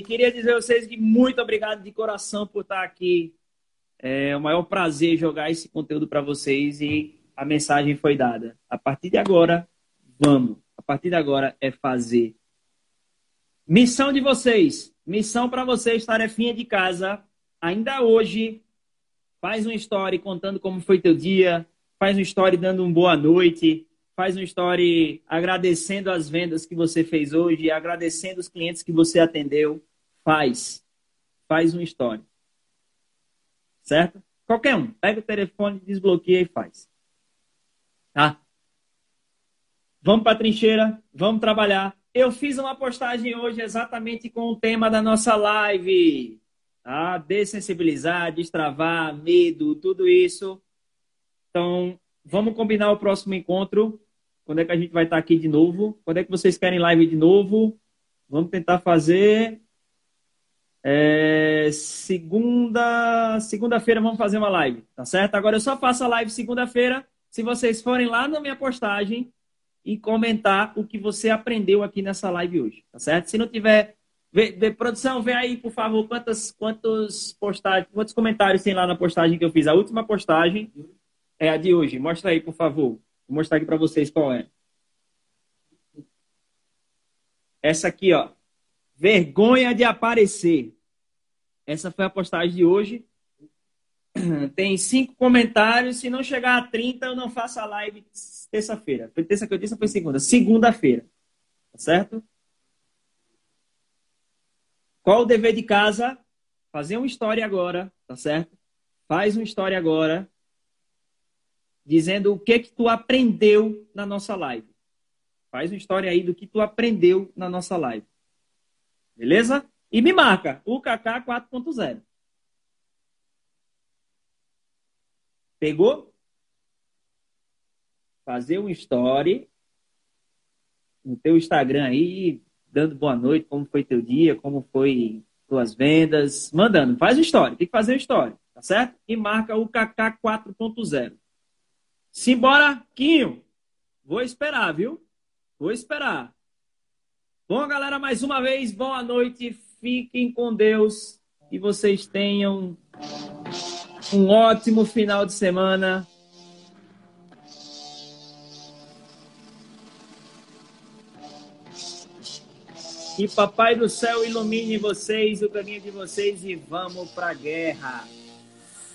E queria dizer a vocês que muito obrigado de coração por estar aqui. É o maior prazer jogar esse conteúdo para vocês e a mensagem foi dada. A partir de agora, vamos. A partir de agora é fazer. Missão de vocês. Missão para vocês, tarefinha de casa. ainda hoje, faz uma story contando como foi teu dia, faz uma story dando um boa noite, faz uma story agradecendo as vendas que você fez hoje, agradecendo os clientes que você atendeu. Faz. Faz uma story. Certo? Qualquer um. Pega o telefone, desbloqueia e faz. Tá? Vamos para a trincheira, vamos trabalhar. Eu fiz uma postagem hoje exatamente com o tema da nossa live. Tá? Dessensibilizar, destravar, medo, tudo isso. Então, vamos combinar o próximo encontro. Quando é que a gente vai estar aqui de novo? Quando é que vocês querem live de novo? Vamos tentar fazer. É, segunda, segunda-feira vamos fazer uma live, tá certo? Agora eu só faço a live segunda-feira se vocês forem lá na minha postagem e comentar o que você aprendeu aqui nessa live hoje, tá certo? Se não tiver. Vê, vê, produção, vê aí, por favor, quantas, quantos postagens, quantos comentários tem lá na postagem que eu fiz. A última postagem é a de hoje. Mostra aí, por favor. Vou mostrar aqui para vocês qual é. Essa aqui, ó. Vergonha de aparecer. Essa foi a postagem de hoje. Tem cinco comentários. Se não chegar a 30, eu não faço a live terça-feira. Foi terça que eu disse, foi segunda. Segunda-feira. Tá certo? Qual o dever de casa? Fazer uma história agora, tá certo? Faz uma história agora, dizendo o que que tu aprendeu na nossa live. Faz uma história aí do que tu aprendeu na nossa live. Beleza? E me marca, o KK 4.0. Pegou? fazer um story no teu Instagram aí, dando boa noite, como foi teu dia, como foi tuas vendas, mandando. Faz o story, tem que fazer o story, tá certo? E marca o KK 4.0. Simbora, Quinho. Vou esperar, viu? Vou esperar. Bom, galera, mais uma vez, boa noite. Fiquem com Deus e vocês tenham um ótimo final de semana. Que Papai do Céu ilumine vocês, o caminho de vocês e vamos para a guerra.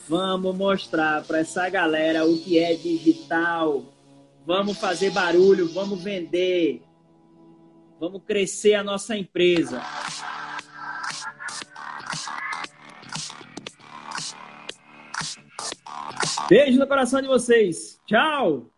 Vamos mostrar para essa galera o que é digital. Vamos fazer barulho, vamos vender. Vamos crescer a nossa empresa. Beijo no coração de vocês. Tchau.